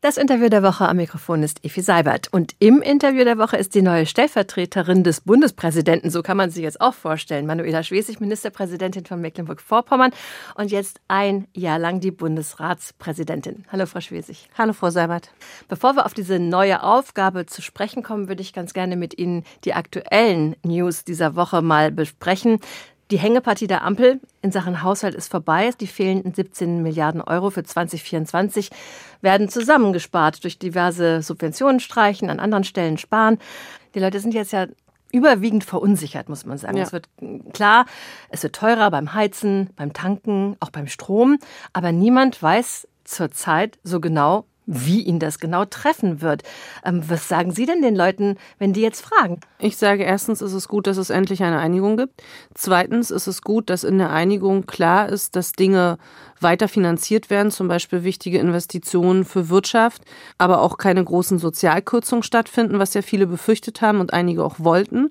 Das Interview der Woche am Mikrofon ist Efi Seibert. Und im Interview der Woche ist die neue Stellvertreterin des Bundespräsidenten. So kann man sich jetzt auch vorstellen. Manuela Schwesig, Ministerpräsidentin von Mecklenburg-Vorpommern und jetzt ein Jahr lang die Bundesratspräsidentin. Hallo, Frau Schwesig. Hallo, Frau Seibert. Bevor wir auf diese neue Aufgabe zu sprechen kommen, würde ich ganz gerne mit Ihnen die aktuellen News dieser Woche mal besprechen. Die Hängepartie der Ampel in Sachen Haushalt ist vorbei. Die fehlenden 17 Milliarden Euro für 2024 werden zusammengespart durch diverse Subventionen streichen, an anderen Stellen sparen. Die Leute sind jetzt ja überwiegend verunsichert, muss man sagen. Ja. Es wird klar, es wird teurer beim Heizen, beim Tanken, auch beim Strom. Aber niemand weiß zurzeit so genau, wie ihn das genau treffen wird. Ähm, was sagen Sie denn den Leuten, wenn die jetzt fragen? Ich sage erstens ist es gut, dass es endlich eine Einigung gibt. Zweitens ist es gut, dass in der Einigung klar ist, dass Dinge weiter finanziert werden, zum Beispiel wichtige Investitionen für Wirtschaft, aber auch keine großen Sozialkürzungen stattfinden, was ja viele befürchtet haben und einige auch wollten.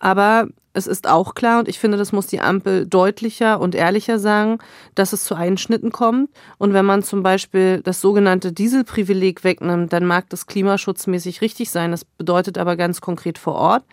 Aber es ist auch klar, und ich finde, das muss die Ampel deutlicher und ehrlicher sagen, dass es zu Einschnitten kommt. Und wenn man zum Beispiel das sogenannte Dieselprivileg wegnimmt, dann mag das klimaschutzmäßig richtig sein. Das bedeutet aber ganz konkret vor Ort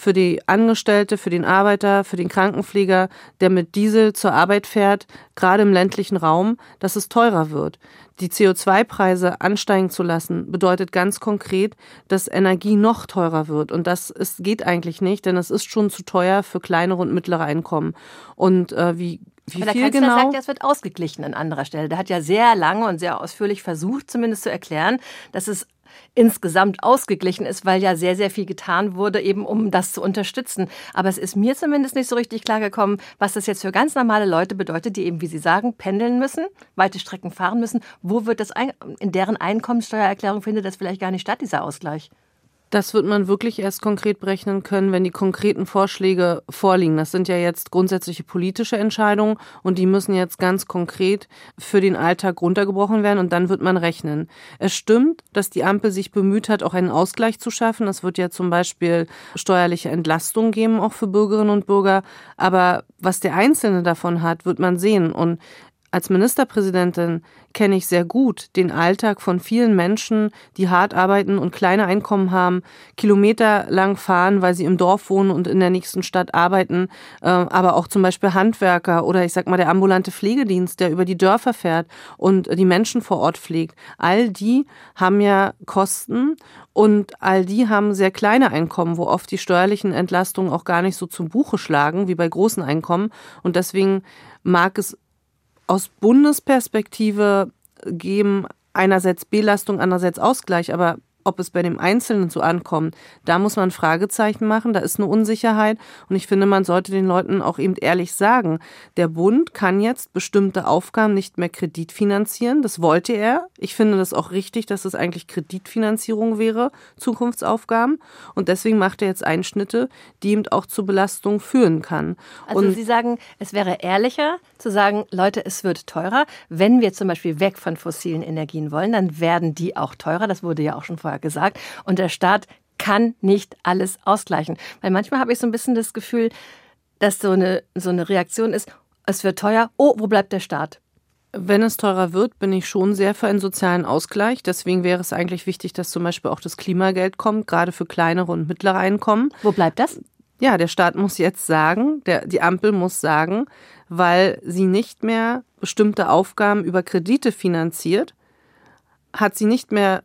für die Angestellte, für den Arbeiter, für den Krankenpfleger, der mit Diesel zur Arbeit fährt, gerade im ländlichen Raum, dass es teurer wird. Die CO2-Preise ansteigen zu lassen, bedeutet ganz konkret, dass Energie noch teurer wird. Und das ist, geht eigentlich nicht, denn es ist schon zu teuer für kleinere und mittlere Einkommen. Und äh, wie wie Aber viel der genau? sagt, es wird ausgeglichen an anderer Stelle. Der hat ja sehr lange und sehr ausführlich versucht, zumindest zu erklären, dass es insgesamt ausgeglichen ist, weil ja sehr, sehr viel getan wurde, eben um das zu unterstützen. Aber es ist mir zumindest nicht so richtig klar gekommen, was das jetzt für ganz normale Leute bedeutet, die eben, wie Sie sagen, pendeln müssen, weite Strecken fahren müssen. Wo wird das in deren Einkommenssteuererklärung findet das vielleicht gar nicht statt, dieser Ausgleich? Das wird man wirklich erst konkret berechnen können, wenn die konkreten Vorschläge vorliegen. Das sind ja jetzt grundsätzliche politische Entscheidungen und die müssen jetzt ganz konkret für den Alltag runtergebrochen werden und dann wird man rechnen. Es stimmt, dass die Ampel sich bemüht hat, auch einen Ausgleich zu schaffen. Es wird ja zum Beispiel steuerliche Entlastung geben, auch für Bürgerinnen und Bürger. Aber was der Einzelne davon hat, wird man sehen. Und als Ministerpräsidentin kenne ich sehr gut den Alltag von vielen Menschen, die hart arbeiten und kleine Einkommen haben, kilometerlang fahren, weil sie im Dorf wohnen und in der nächsten Stadt arbeiten, äh, aber auch zum Beispiel Handwerker oder ich sag mal der ambulante Pflegedienst, der über die Dörfer fährt und die Menschen vor Ort pflegt. All die haben ja Kosten und all die haben sehr kleine Einkommen, wo oft die steuerlichen Entlastungen auch gar nicht so zum Buche schlagen wie bei großen Einkommen. Und deswegen mag es aus Bundesperspektive geben einerseits Belastung, andererseits Ausgleich, aber ob es bei dem Einzelnen so ankommt, da muss man Fragezeichen machen, da ist eine Unsicherheit und ich finde, man sollte den Leuten auch eben ehrlich sagen, der Bund kann jetzt bestimmte Aufgaben nicht mehr kreditfinanzieren, das wollte er. Ich finde das auch richtig, dass es eigentlich Kreditfinanzierung wäre, Zukunftsaufgaben und deswegen macht er jetzt Einschnitte, die eben auch zu Belastung führen kann. Also und Sie sagen, es wäre ehrlicher zu sagen, Leute, es wird teurer. Wenn wir zum Beispiel weg von fossilen Energien wollen, dann werden die auch teurer. Das wurde ja auch schon vorher vorher gesagt. Und der Staat kann nicht alles ausgleichen. Weil manchmal habe ich so ein bisschen das Gefühl, dass so eine, so eine Reaktion ist, es wird teuer, oh, wo bleibt der Staat? Wenn es teurer wird, bin ich schon sehr für einen sozialen Ausgleich. Deswegen wäre es eigentlich wichtig, dass zum Beispiel auch das Klimageld kommt, gerade für kleinere und mittlere Einkommen. Wo bleibt das? Ja, der Staat muss jetzt sagen, der, die Ampel muss sagen, weil sie nicht mehr bestimmte Aufgaben über Kredite finanziert, hat sie nicht mehr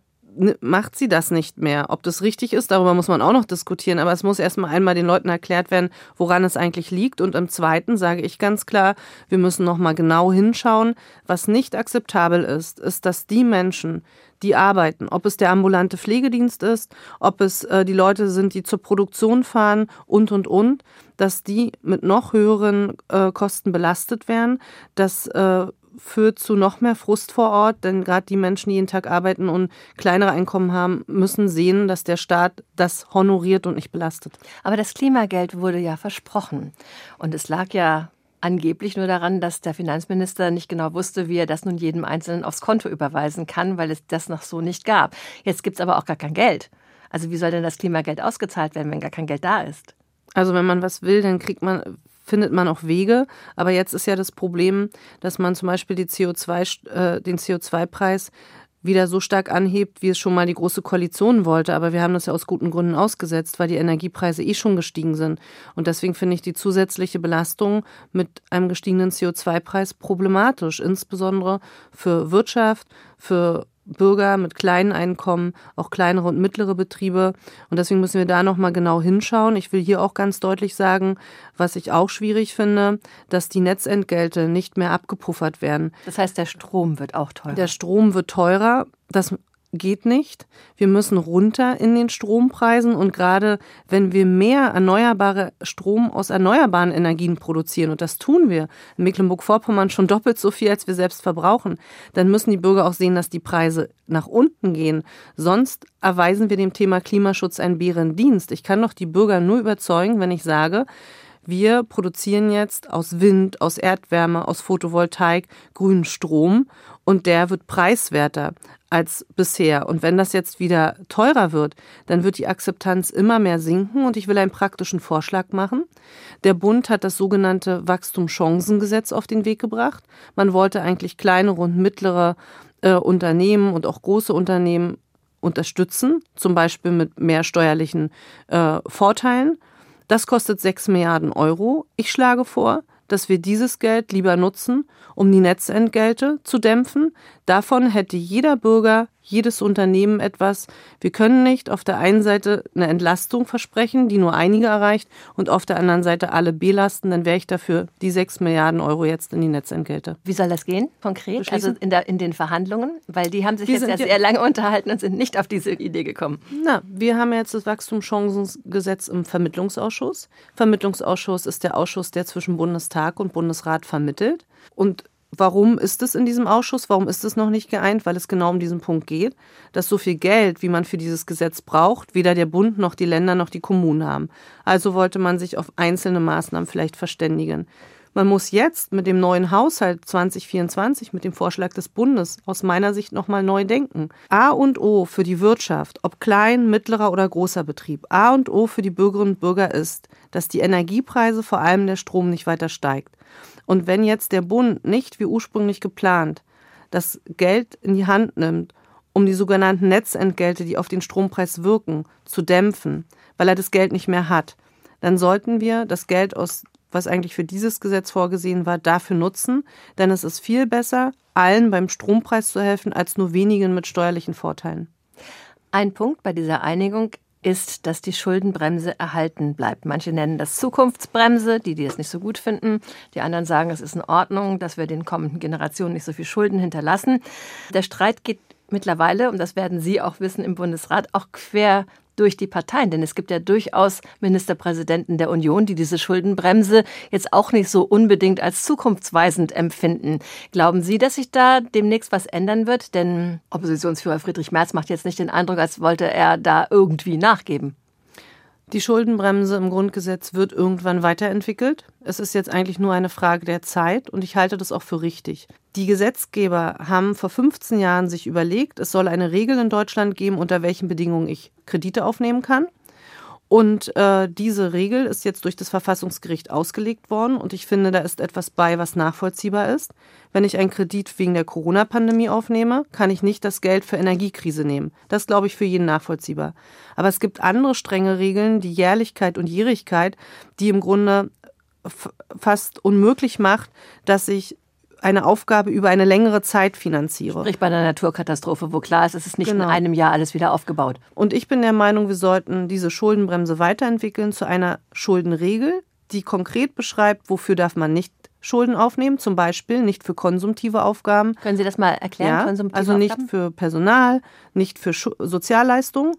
macht sie das nicht mehr. Ob das richtig ist, darüber muss man auch noch diskutieren. Aber es muss erstmal einmal den Leuten erklärt werden, woran es eigentlich liegt. Und im Zweiten sage ich ganz klar, wir müssen noch mal genau hinschauen. Was nicht akzeptabel ist, ist, dass die Menschen, die arbeiten, ob es der ambulante Pflegedienst ist, ob es äh, die Leute sind, die zur Produktion fahren und, und, und, dass die mit noch höheren äh, Kosten belastet werden, dass äh, führt zu noch mehr Frust vor Ort, denn gerade die Menschen, die jeden Tag arbeiten und kleinere Einkommen haben, müssen sehen, dass der Staat das honoriert und nicht belastet. Aber das Klimageld wurde ja versprochen. Und es lag ja angeblich nur daran, dass der Finanzminister nicht genau wusste, wie er das nun jedem Einzelnen aufs Konto überweisen kann, weil es das noch so nicht gab. Jetzt gibt es aber auch gar kein Geld. Also wie soll denn das Klimageld ausgezahlt werden, wenn gar kein Geld da ist? Also wenn man was will, dann kriegt man findet man auch Wege. Aber jetzt ist ja das Problem, dass man zum Beispiel die CO2, äh, den CO2-Preis wieder so stark anhebt, wie es schon mal die Große Koalition wollte. Aber wir haben das ja aus guten Gründen ausgesetzt, weil die Energiepreise eh schon gestiegen sind. Und deswegen finde ich die zusätzliche Belastung mit einem gestiegenen CO2-Preis problematisch, insbesondere für Wirtschaft, für Bürger mit kleinen Einkommen, auch kleinere und mittlere Betriebe. Und deswegen müssen wir da nochmal genau hinschauen. Ich will hier auch ganz deutlich sagen, was ich auch schwierig finde, dass die Netzentgelte nicht mehr abgepuffert werden. Das heißt, der Strom wird auch teurer. Der Strom wird teurer. Das geht nicht. Wir müssen runter in den Strompreisen und gerade wenn wir mehr erneuerbare Strom aus erneuerbaren Energien produzieren, und das tun wir in Mecklenburg-Vorpommern schon doppelt so viel, als wir selbst verbrauchen, dann müssen die Bürger auch sehen, dass die Preise nach unten gehen. Sonst erweisen wir dem Thema Klimaschutz einen Bärendienst. Ich kann doch die Bürger nur überzeugen, wenn ich sage, wir produzieren jetzt aus Wind, aus Erdwärme, aus Photovoltaik grünen Strom und der wird preiswerter als bisher. Und wenn das jetzt wieder teurer wird, dann wird die Akzeptanz immer mehr sinken. Und ich will einen praktischen Vorschlag machen. Der Bund hat das sogenannte Wachstumschancengesetz auf den Weg gebracht. Man wollte eigentlich kleinere und mittlere äh, Unternehmen und auch große Unternehmen unterstützen, zum Beispiel mit mehr steuerlichen äh, Vorteilen. Das kostet 6 Milliarden Euro. Ich schlage vor, dass wir dieses Geld lieber nutzen, um die Netzentgelte zu dämpfen. Davon hätte jeder Bürger jedes Unternehmen etwas. Wir können nicht auf der einen Seite eine Entlastung versprechen, die nur einige erreicht, und auf der anderen Seite alle belasten. Dann wäre ich dafür die sechs Milliarden Euro jetzt in die Netzentgelte. Wie soll das gehen, konkret? Also in, der, in den Verhandlungen? Weil die haben sich wir jetzt ja sehr lange unterhalten und sind nicht auf diese Idee gekommen. Na, wir haben jetzt das Wachstumschancengesetz im Vermittlungsausschuss. Vermittlungsausschuss ist der Ausschuss, der zwischen Bundestag und Bundesrat vermittelt. Und Warum ist es in diesem Ausschuss? Warum ist es noch nicht geeint? Weil es genau um diesen Punkt geht, dass so viel Geld, wie man für dieses Gesetz braucht, weder der Bund noch die Länder noch die Kommunen haben. Also wollte man sich auf einzelne Maßnahmen vielleicht verständigen. Man muss jetzt mit dem neuen Haushalt 2024, mit dem Vorschlag des Bundes, aus meiner Sicht nochmal neu denken. A und O für die Wirtschaft, ob klein, mittlerer oder großer Betrieb, A und O für die Bürgerinnen und Bürger ist, dass die Energiepreise, vor allem der Strom, nicht weiter steigt. Und wenn jetzt der Bund nicht wie ursprünglich geplant das Geld in die Hand nimmt, um die sogenannten Netzentgelte, die auf den Strompreis wirken, zu dämpfen, weil er das Geld nicht mehr hat, dann sollten wir das Geld aus was eigentlich für dieses Gesetz vorgesehen war, dafür nutzen, denn es ist viel besser, allen beim Strompreis zu helfen, als nur wenigen mit steuerlichen Vorteilen. Ein Punkt bei dieser Einigung ist, dass die Schuldenbremse erhalten bleibt. Manche nennen das Zukunftsbremse, die, die es nicht so gut finden. Die anderen sagen, es ist in Ordnung, dass wir den kommenden Generationen nicht so viel Schulden hinterlassen. Der Streit geht mittlerweile, und das werden Sie auch wissen im Bundesrat, auch quer durch die Parteien. Denn es gibt ja durchaus Ministerpräsidenten der Union, die diese Schuldenbremse jetzt auch nicht so unbedingt als zukunftsweisend empfinden. Glauben Sie, dass sich da demnächst was ändern wird? Denn Oppositionsführer Friedrich Merz macht jetzt nicht den Eindruck, als wollte er da irgendwie nachgeben. Die Schuldenbremse im Grundgesetz wird irgendwann weiterentwickelt. Es ist jetzt eigentlich nur eine Frage der Zeit und ich halte das auch für richtig. Die Gesetzgeber haben vor 15 Jahren sich überlegt, es soll eine Regel in Deutschland geben, unter welchen Bedingungen ich Kredite aufnehmen kann. Und äh, diese Regel ist jetzt durch das Verfassungsgericht ausgelegt worden und ich finde, da ist etwas bei, was nachvollziehbar ist. Wenn ich einen Kredit wegen der Corona-Pandemie aufnehme, kann ich nicht das Geld für Energiekrise nehmen. Das glaube ich für jeden nachvollziehbar. Aber es gibt andere strenge Regeln, die Jährlichkeit und Jährigkeit, die im Grunde fast unmöglich macht, dass ich eine Aufgabe über eine längere Zeit finanziere. Sprich bei einer Naturkatastrophe, wo klar ist, es ist nicht genau. in einem Jahr alles wieder aufgebaut. Und ich bin der Meinung, wir sollten diese Schuldenbremse weiterentwickeln zu einer Schuldenregel, die konkret beschreibt, wofür darf man nicht Schulden aufnehmen, zum Beispiel nicht für konsumtive Aufgaben. Können Sie das mal erklären? Ja, also nicht Aufgaben? für Personal, nicht für Sozialleistungen,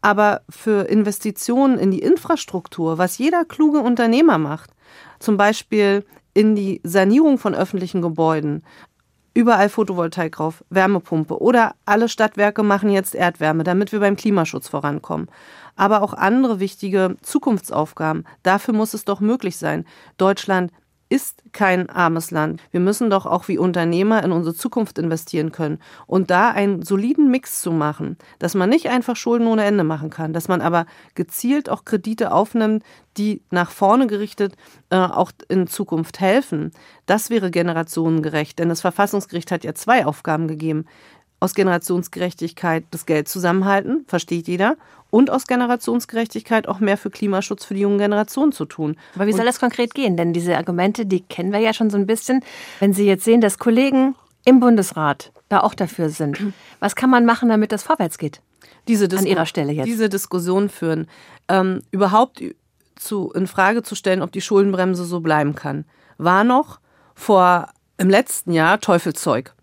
aber für Investitionen in die Infrastruktur, was jeder kluge Unternehmer macht. Zum Beispiel in die Sanierung von öffentlichen Gebäuden. Überall Photovoltaik drauf, Wärmepumpe oder alle Stadtwerke machen jetzt Erdwärme, damit wir beim Klimaschutz vorankommen. Aber auch andere wichtige Zukunftsaufgaben. Dafür muss es doch möglich sein. Deutschland ist kein armes Land. Wir müssen doch auch wie Unternehmer in unsere Zukunft investieren können. Und da einen soliden Mix zu machen, dass man nicht einfach Schulden ohne Ende machen kann, dass man aber gezielt auch Kredite aufnimmt, die nach vorne gerichtet äh, auch in Zukunft helfen, das wäre generationengerecht. Denn das Verfassungsgericht hat ja zwei Aufgaben gegeben aus Generationsgerechtigkeit das Geld zusammenhalten, versteht jeder, und aus Generationsgerechtigkeit auch mehr für Klimaschutz für die jungen Generationen zu tun. Aber wie soll das konkret gehen? Denn diese Argumente, die kennen wir ja schon so ein bisschen. Wenn Sie jetzt sehen, dass Kollegen im Bundesrat da auch dafür sind, was kann man machen, damit das vorwärts geht? Diese An Ihrer Stelle jetzt. Diese Diskussion führen. Ähm, überhaupt zu, in Frage zu stellen, ob die Schuldenbremse so bleiben kann, war noch vor im letzten Jahr Teufelszeug.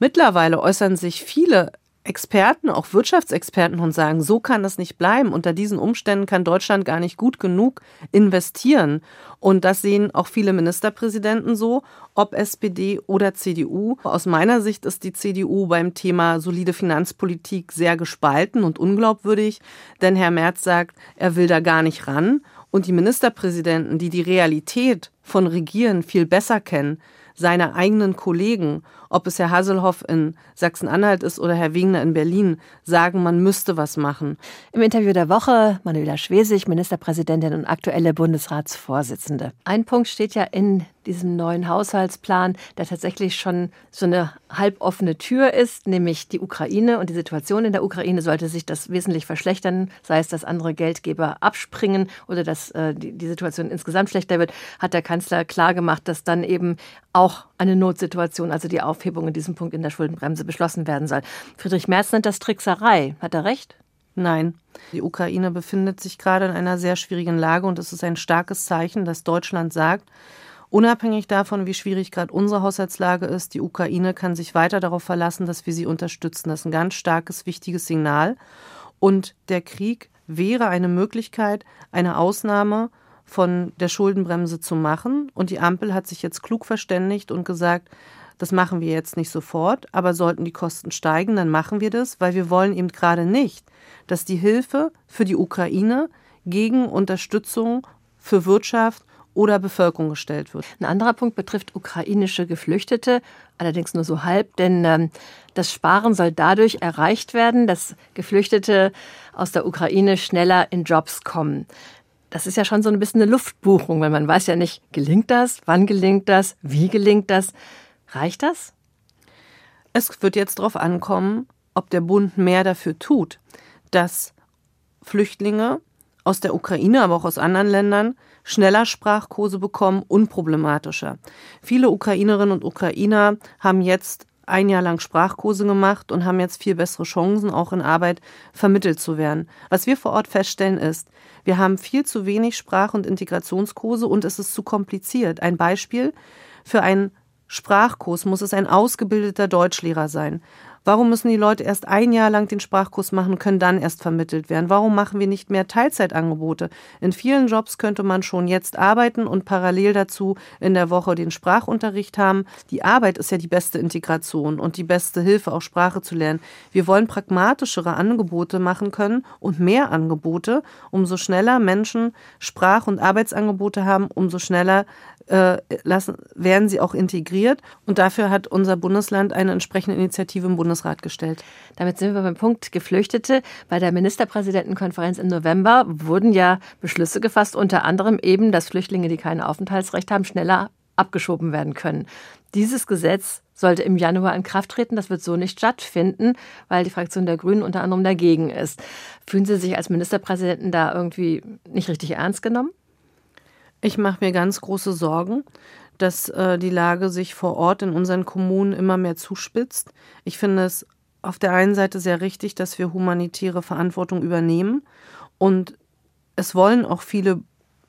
Mittlerweile äußern sich viele Experten, auch Wirtschaftsexperten und sagen, so kann das nicht bleiben. Unter diesen Umständen kann Deutschland gar nicht gut genug investieren. Und das sehen auch viele Ministerpräsidenten so, ob SPD oder CDU. Aus meiner Sicht ist die CDU beim Thema solide Finanzpolitik sehr gespalten und unglaubwürdig, denn Herr Merz sagt, er will da gar nicht ran. Und die Ministerpräsidenten, die die Realität von Regieren viel besser kennen, seine eigenen Kollegen, ob es Herr Hasselhoff in Sachsen-Anhalt ist oder Herr Wegner in Berlin, sagen, man müsste was machen. Im Interview der Woche Manuela Schwesig, Ministerpräsidentin und aktuelle Bundesratsvorsitzende. Ein Punkt steht ja in diesem neuen Haushaltsplan, der tatsächlich schon so eine halboffene Tür ist, nämlich die Ukraine und die Situation in der Ukraine sollte sich das wesentlich verschlechtern, sei es, dass andere Geldgeber abspringen oder dass äh, die, die Situation insgesamt schlechter wird, hat der Kanzler klargemacht, dass dann eben auch eine Notsituation, also die Aufhebung in diesem Punkt in der Schuldenbremse beschlossen werden soll. Friedrich Merz nennt das Trickserei. Hat er recht? Nein. Die Ukraine befindet sich gerade in einer sehr schwierigen Lage und es ist ein starkes Zeichen, dass Deutschland sagt, Unabhängig davon, wie schwierig gerade unsere Haushaltslage ist, die Ukraine kann sich weiter darauf verlassen, dass wir sie unterstützen. Das ist ein ganz starkes, wichtiges Signal. Und der Krieg wäre eine Möglichkeit, eine Ausnahme von der Schuldenbremse zu machen. Und die Ampel hat sich jetzt klug verständigt und gesagt, das machen wir jetzt nicht sofort, aber sollten die Kosten steigen, dann machen wir das, weil wir wollen eben gerade nicht, dass die Hilfe für die Ukraine gegen Unterstützung für Wirtschaft oder Bevölkerung gestellt wird. Ein anderer Punkt betrifft ukrainische Geflüchtete, allerdings nur so halb, denn ähm, das Sparen soll dadurch erreicht werden, dass Geflüchtete aus der Ukraine schneller in Jobs kommen. Das ist ja schon so ein bisschen eine Luftbuchung, weil man weiß ja nicht, gelingt das, wann gelingt das, wie gelingt das. Reicht das? Es wird jetzt darauf ankommen, ob der Bund mehr dafür tut, dass Flüchtlinge aus der Ukraine, aber auch aus anderen Ländern schneller Sprachkurse bekommen, unproblematischer. Viele Ukrainerinnen und Ukrainer haben jetzt ein Jahr lang Sprachkurse gemacht und haben jetzt viel bessere Chancen, auch in Arbeit vermittelt zu werden. Was wir vor Ort feststellen ist, wir haben viel zu wenig Sprach- und Integrationskurse und es ist zu kompliziert. Ein Beispiel für einen Sprachkurs muss es ein ausgebildeter Deutschlehrer sein. Warum müssen die Leute erst ein Jahr lang den Sprachkurs machen können dann erst vermittelt werden? Warum machen wir nicht mehr Teilzeitangebote? In vielen Jobs könnte man schon jetzt arbeiten und parallel dazu in der Woche den Sprachunterricht haben. Die Arbeit ist ja die beste Integration und die beste Hilfe, auch Sprache zu lernen. Wir wollen pragmatischere Angebote machen können und mehr Angebote. Umso schneller Menschen Sprach- und Arbeitsangebote haben, umso schneller äh, lassen, werden sie auch integriert. Und dafür hat unser Bundesland eine entsprechende Initiative im Bundesrat gestellt. Damit sind wir beim Punkt Geflüchtete. Bei der Ministerpräsidentenkonferenz im November wurden ja Beschlüsse gefasst, unter anderem eben, dass Flüchtlinge, die kein Aufenthaltsrecht haben, schneller abgeschoben werden können. Dieses Gesetz sollte im Januar in Kraft treten. Das wird so nicht stattfinden, weil die Fraktion der Grünen unter anderem dagegen ist. Fühlen Sie sich als Ministerpräsidenten da irgendwie nicht richtig ernst genommen? Ich mache mir ganz große Sorgen, dass äh, die Lage sich vor Ort in unseren Kommunen immer mehr zuspitzt. Ich finde es auf der einen Seite sehr richtig, dass wir humanitäre Verantwortung übernehmen und es wollen auch viele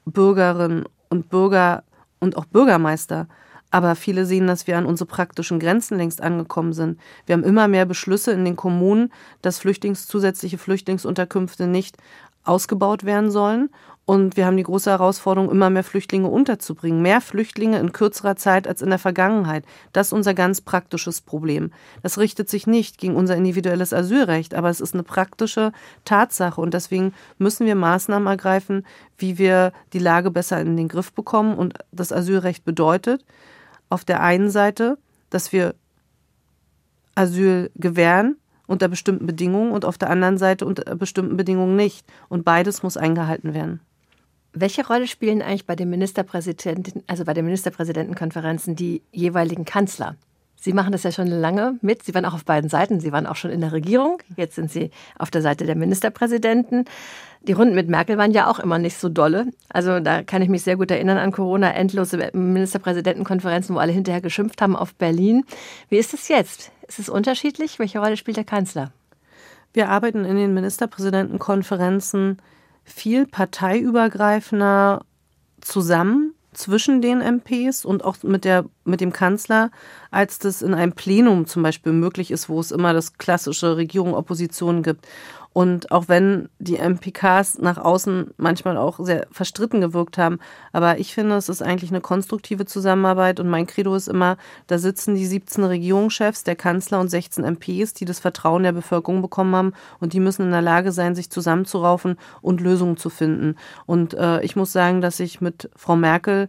Bürgerinnen und Bürger und auch Bürgermeister. Aber viele sehen, dass wir an unsere praktischen Grenzen längst angekommen sind. Wir haben immer mehr Beschlüsse in den Kommunen, dass Flüchtlings, zusätzliche Flüchtlingsunterkünfte nicht ausgebaut werden sollen. Und wir haben die große Herausforderung, immer mehr Flüchtlinge unterzubringen. Mehr Flüchtlinge in kürzerer Zeit als in der Vergangenheit. Das ist unser ganz praktisches Problem. Das richtet sich nicht gegen unser individuelles Asylrecht, aber es ist eine praktische Tatsache. Und deswegen müssen wir Maßnahmen ergreifen, wie wir die Lage besser in den Griff bekommen. Und das Asylrecht bedeutet auf der einen Seite, dass wir Asyl gewähren, unter bestimmten Bedingungen und auf der anderen Seite unter bestimmten Bedingungen nicht. Und beides muss eingehalten werden. Welche Rolle spielen eigentlich bei den Ministerpräsidenten, also bei den Ministerpräsidentenkonferenzen die jeweiligen Kanzler? Sie machen das ja schon lange mit. Sie waren auch auf beiden Seiten. Sie waren auch schon in der Regierung. Jetzt sind Sie auf der Seite der Ministerpräsidenten. Die Runden mit Merkel waren ja auch immer nicht so dolle. Also da kann ich mich sehr gut erinnern an Corona, endlose Ministerpräsidentenkonferenzen, wo alle hinterher geschimpft haben auf Berlin. Wie ist es jetzt? Ist es unterschiedlich? Welche Rolle spielt der Kanzler? Wir arbeiten in den Ministerpräsidentenkonferenzen viel parteiübergreifender zusammen zwischen den MPs und auch mit, der, mit dem Kanzler, als das in einem Plenum zum Beispiel möglich ist, wo es immer das klassische Regierung-Opposition gibt. Und auch wenn die MPKs nach außen manchmal auch sehr verstritten gewirkt haben, aber ich finde, es ist eigentlich eine konstruktive Zusammenarbeit und mein Credo ist immer, da sitzen die 17 Regierungschefs, der Kanzler und 16 MPs, die das Vertrauen der Bevölkerung bekommen haben und die müssen in der Lage sein, sich zusammenzuraufen und Lösungen zu finden. Und äh, ich muss sagen, dass ich mit Frau Merkel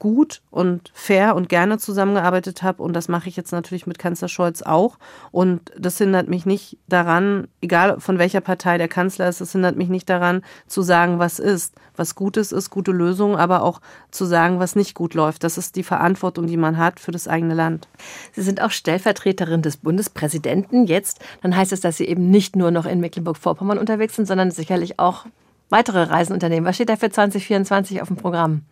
gut und fair und gerne zusammengearbeitet habe. Und das mache ich jetzt natürlich mit Kanzler Scholz auch. Und das hindert mich nicht daran, egal von welcher Partei der Kanzler ist, es hindert mich nicht daran, zu sagen, was ist. Was Gutes ist, gute Lösungen, aber auch zu sagen, was nicht gut läuft. Das ist die Verantwortung, die man hat für das eigene Land. Sie sind auch Stellvertreterin des Bundespräsidenten jetzt. Dann heißt es, dass Sie eben nicht nur noch in Mecklenburg-Vorpommern unterwegs sind, sondern sicherlich auch weitere Reisen unternehmen. Was steht da für 2024 auf dem Programm?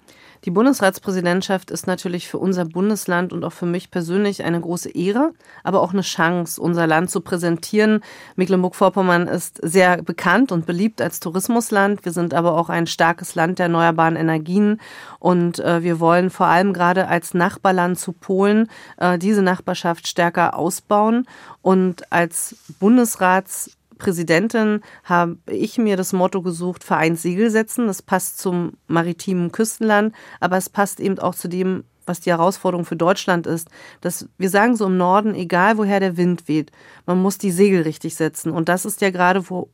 Die Bundesratspräsidentschaft ist natürlich für unser Bundesland und auch für mich persönlich eine große Ehre, aber auch eine Chance, unser Land zu präsentieren. Mecklenburg-Vorpommern ist sehr bekannt und beliebt als Tourismusland. Wir sind aber auch ein starkes Land der erneuerbaren Energien und äh, wir wollen vor allem gerade als Nachbarland zu Polen äh, diese Nachbarschaft stärker ausbauen und als Bundesrats Präsidentin habe ich mir das Motto gesucht, Vereint Segel setzen. Das passt zum maritimen Küstenland, aber es passt eben auch zu dem, was die Herausforderung für Deutschland ist. Dass wir sagen so im Norden, egal woher der Wind weht, man muss die Segel richtig setzen. Und das ist ja gerade, wo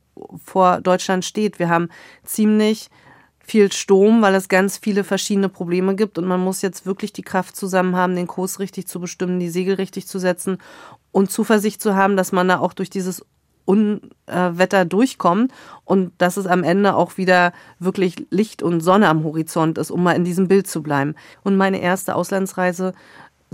vor Deutschland steht. Wir haben ziemlich viel Sturm, weil es ganz viele verschiedene Probleme gibt und man muss jetzt wirklich die Kraft zusammen haben, den Kurs richtig zu bestimmen, die Segel richtig zu setzen und Zuversicht zu haben, dass man da auch durch dieses Unwetter durchkommen und dass es am Ende auch wieder wirklich Licht und Sonne am Horizont ist, um mal in diesem Bild zu bleiben. Und meine erste Auslandsreise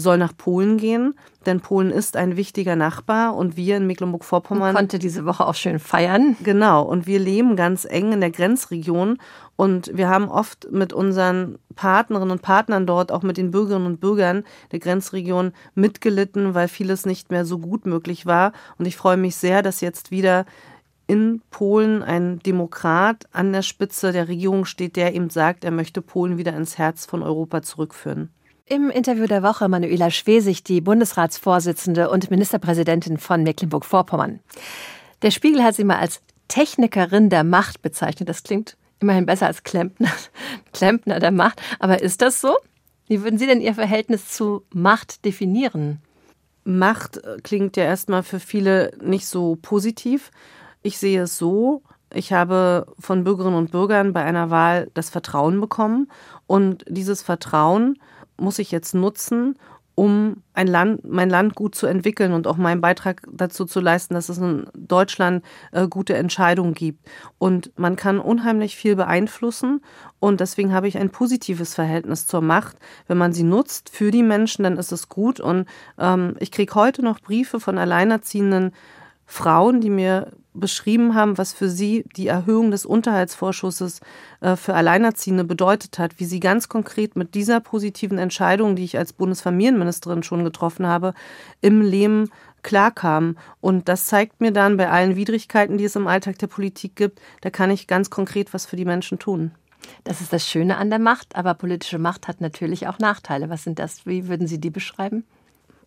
soll nach Polen gehen, denn Polen ist ein wichtiger Nachbar und wir in Mecklenburg-Vorpommern. Konnte diese Woche auch schön feiern. Genau, und wir leben ganz eng in der Grenzregion und wir haben oft mit unseren Partnerinnen und Partnern dort, auch mit den Bürgerinnen und Bürgern der Grenzregion mitgelitten, weil vieles nicht mehr so gut möglich war. Und ich freue mich sehr, dass jetzt wieder in Polen ein Demokrat an der Spitze der Regierung steht, der eben sagt, er möchte Polen wieder ins Herz von Europa zurückführen. Im Interview der Woche Manuela Schwesig, die Bundesratsvorsitzende und Ministerpräsidentin von Mecklenburg-Vorpommern. Der Spiegel hat sie mal als Technikerin der Macht bezeichnet. Das klingt immerhin besser als Klempner, Klempner der Macht. Aber ist das so? Wie würden Sie denn Ihr Verhältnis zu Macht definieren? Macht äh, klingt ja erstmal für viele nicht so positiv. Ich sehe es so, ich habe von Bürgerinnen und Bürgern bei einer Wahl das Vertrauen bekommen und dieses Vertrauen muss ich jetzt nutzen, um ein Land, mein Land gut zu entwickeln und auch meinen Beitrag dazu zu leisten, dass es in Deutschland äh, gute Entscheidungen gibt. Und man kann unheimlich viel beeinflussen und deswegen habe ich ein positives Verhältnis zur Macht. Wenn man sie nutzt für die Menschen, dann ist es gut. Und ähm, ich kriege heute noch Briefe von alleinerziehenden Frauen, die mir beschrieben haben, was für sie die Erhöhung des Unterhaltsvorschusses äh, für Alleinerziehende bedeutet hat, wie sie ganz konkret mit dieser positiven Entscheidung, die ich als Bundesfamilienministerin schon getroffen habe, im Leben klarkamen. Und das zeigt mir dann bei allen Widrigkeiten, die es im Alltag der Politik gibt, da kann ich ganz konkret was für die Menschen tun. Das ist das Schöne an der Macht, aber politische Macht hat natürlich auch Nachteile. Was sind das? Wie würden Sie die beschreiben?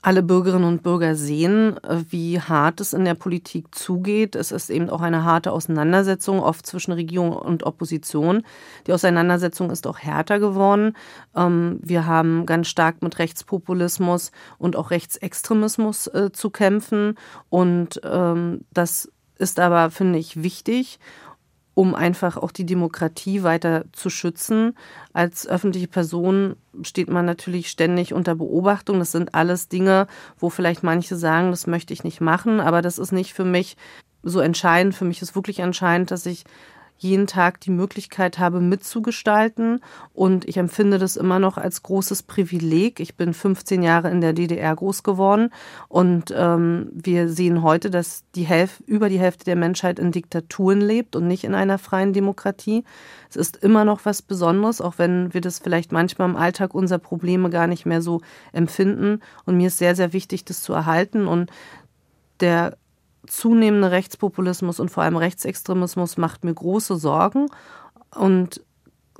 Alle Bürgerinnen und Bürger sehen, äh, wie hart es in der Politik zugeht. Es ist eben auch eine harte Auseinandersetzung, oft zwischen Regierung und Opposition. Die Auseinandersetzung ist auch härter geworden. Ähm, wir haben ganz stark mit Rechtspopulismus und auch Rechtsextremismus äh, zu kämpfen. Und ähm, das ist aber, finde ich, wichtig um einfach auch die Demokratie weiter zu schützen. Als öffentliche Person steht man natürlich ständig unter Beobachtung. Das sind alles Dinge, wo vielleicht manche sagen, das möchte ich nicht machen, aber das ist nicht für mich so entscheidend. Für mich ist wirklich entscheidend, dass ich jeden Tag die Möglichkeit habe, mitzugestalten. Und ich empfinde das immer noch als großes Privileg. Ich bin 15 Jahre in der DDR groß geworden und ähm, wir sehen heute, dass die Hälfte, über die Hälfte der Menschheit in Diktaturen lebt und nicht in einer freien Demokratie. Es ist immer noch was Besonderes, auch wenn wir das vielleicht manchmal im Alltag unserer Probleme gar nicht mehr so empfinden. Und mir ist sehr, sehr wichtig, das zu erhalten. Und der zunehmende Rechtspopulismus und vor allem Rechtsextremismus macht mir große Sorgen. Und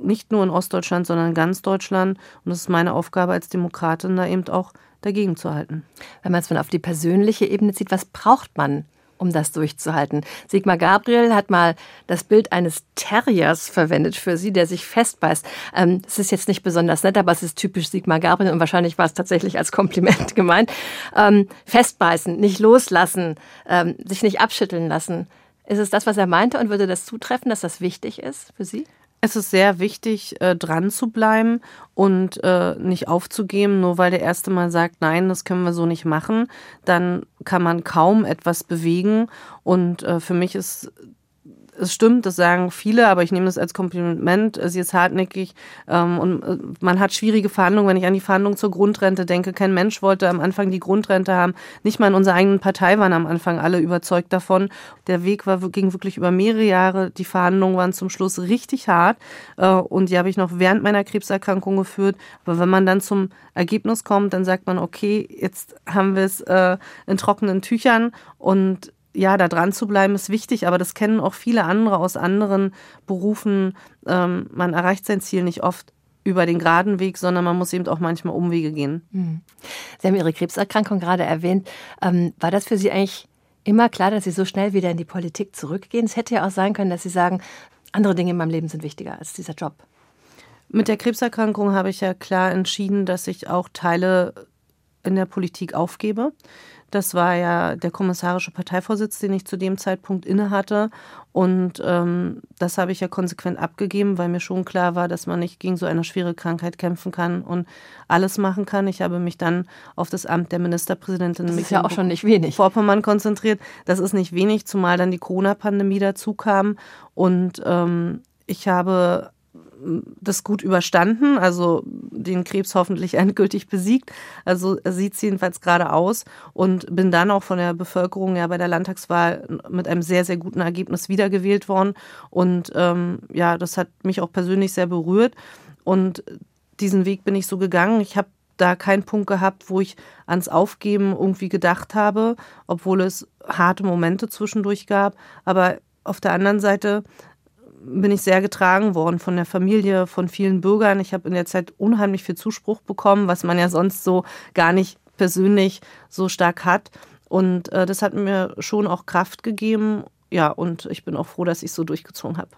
nicht nur in Ostdeutschland, sondern in ganz Deutschland. Und es ist meine Aufgabe als Demokratin, da eben auch dagegen zu halten. Wenn man es auf die persönliche Ebene zieht, was braucht man, um das durchzuhalten? Sigmar Gabriel hat mal das Bild eines Terriers verwendet für sie, der sich festbeißt. Ähm, es ist jetzt nicht besonders nett, aber es ist typisch Sigmar Gabriel und wahrscheinlich war es tatsächlich als Kompliment gemeint. Ähm, festbeißen, nicht loslassen, ähm, sich nicht abschütteln lassen. Ist es das, was er meinte und würde das zutreffen, dass das wichtig ist für Sie? Es ist sehr wichtig, äh, dran zu bleiben und äh, nicht aufzugeben, nur weil der erste Mal sagt, nein, das können wir so nicht machen, dann kann man kaum etwas bewegen. Und äh, für mich ist es stimmt, das sagen viele, aber ich nehme das als Kompliment. Sie ist hartnäckig ähm, und äh, man hat schwierige Verhandlungen. Wenn ich an die Verhandlungen zur Grundrente denke, kein Mensch wollte am Anfang die Grundrente haben. Nicht mal in unserer eigenen Partei waren am Anfang alle überzeugt davon. Der Weg war, ging wirklich über mehrere Jahre. Die Verhandlungen waren zum Schluss richtig hart äh, und die habe ich noch während meiner Krebserkrankung geführt. Aber wenn man dann zum Ergebnis kommt, dann sagt man, okay, jetzt haben wir es äh, in trockenen Tüchern und ja, da dran zu bleiben ist wichtig, aber das kennen auch viele andere aus anderen Berufen. Ähm, man erreicht sein Ziel nicht oft über den geraden Weg, sondern man muss eben auch manchmal Umwege gehen. Hm. Sie haben Ihre Krebserkrankung gerade erwähnt. Ähm, war das für Sie eigentlich immer klar, dass Sie so schnell wieder in die Politik zurückgehen? Es hätte ja auch sein können, dass Sie sagen, andere Dinge in meinem Leben sind wichtiger als dieser Job. Mit der Krebserkrankung habe ich ja klar entschieden, dass ich auch Teile in der Politik aufgebe. Das war ja der kommissarische Parteivorsitz, den ich zu dem Zeitpunkt innehatte. Und ähm, das habe ich ja konsequent abgegeben, weil mir schon klar war, dass man nicht gegen so eine schwere Krankheit kämpfen kann und alles machen kann. Ich habe mich dann auf das Amt der Ministerpräsidentin das ist ja auch schon nicht wenig. Vorpommern konzentriert. Das ist nicht wenig, zumal dann die Corona-Pandemie dazu kam. Und ähm, ich habe das gut überstanden, also den Krebs hoffentlich endgültig besiegt. Also sieht es jedenfalls gerade aus und bin dann auch von der Bevölkerung ja bei der Landtagswahl mit einem sehr, sehr guten Ergebnis wiedergewählt worden. Und ähm, ja, das hat mich auch persönlich sehr berührt. Und diesen Weg bin ich so gegangen. Ich habe da keinen Punkt gehabt, wo ich ans Aufgeben irgendwie gedacht habe, obwohl es harte Momente zwischendurch gab. Aber auf der anderen Seite bin ich sehr getragen worden von der Familie, von vielen Bürgern. Ich habe in der Zeit unheimlich viel Zuspruch bekommen, was man ja sonst so gar nicht persönlich so stark hat. Und äh, das hat mir schon auch Kraft gegeben. Ja, und ich bin auch froh, dass ich so durchgezogen habe.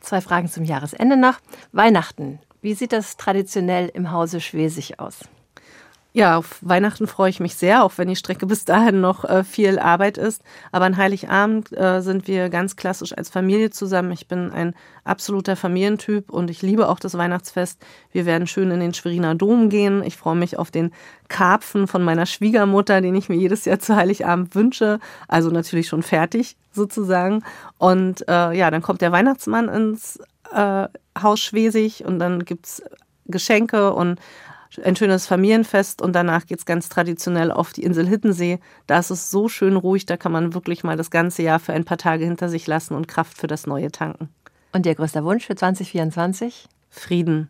Zwei Fragen zum Jahresende noch. Weihnachten. Wie sieht das traditionell im Hause Schwesig aus? Ja, auf Weihnachten freue ich mich sehr, auch wenn die Strecke bis dahin noch äh, viel Arbeit ist. Aber an Heiligabend äh, sind wir ganz klassisch als Familie zusammen. Ich bin ein absoluter Familientyp und ich liebe auch das Weihnachtsfest. Wir werden schön in den Schweriner Dom gehen. Ich freue mich auf den Karpfen von meiner Schwiegermutter, den ich mir jedes Jahr zu Heiligabend wünsche. Also natürlich schon fertig sozusagen. Und äh, ja, dann kommt der Weihnachtsmann ins äh, Haus Schwesig und dann gibt's Geschenke und ein schönes Familienfest und danach geht es ganz traditionell auf die Insel Hittensee. Da ist es so schön ruhig, da kann man wirklich mal das ganze Jahr für ein paar Tage hinter sich lassen und Kraft für das Neue tanken. Und Ihr größter Wunsch für 2024? Frieden.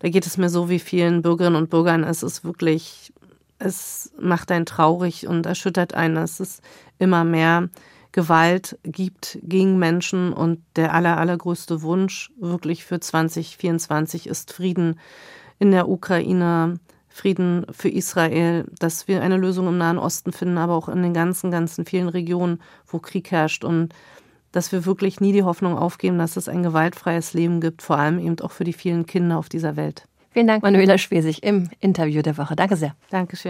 Da geht es mir so wie vielen Bürgerinnen und Bürgern. Es ist wirklich, es macht einen traurig und erschüttert einen. Es ist immer mehr Gewalt gibt gegen Menschen und der aller, allergrößte Wunsch wirklich für 2024 ist Frieden in der Ukraine, Frieden für Israel, dass wir eine Lösung im Nahen Osten finden, aber auch in den ganzen, ganzen vielen Regionen, wo Krieg herrscht und dass wir wirklich nie die Hoffnung aufgeben, dass es ein gewaltfreies Leben gibt, vor allem eben auch für die vielen Kinder auf dieser Welt. Vielen Dank, Manuela Schwesig, im Interview der Woche. Danke sehr. Dankeschön.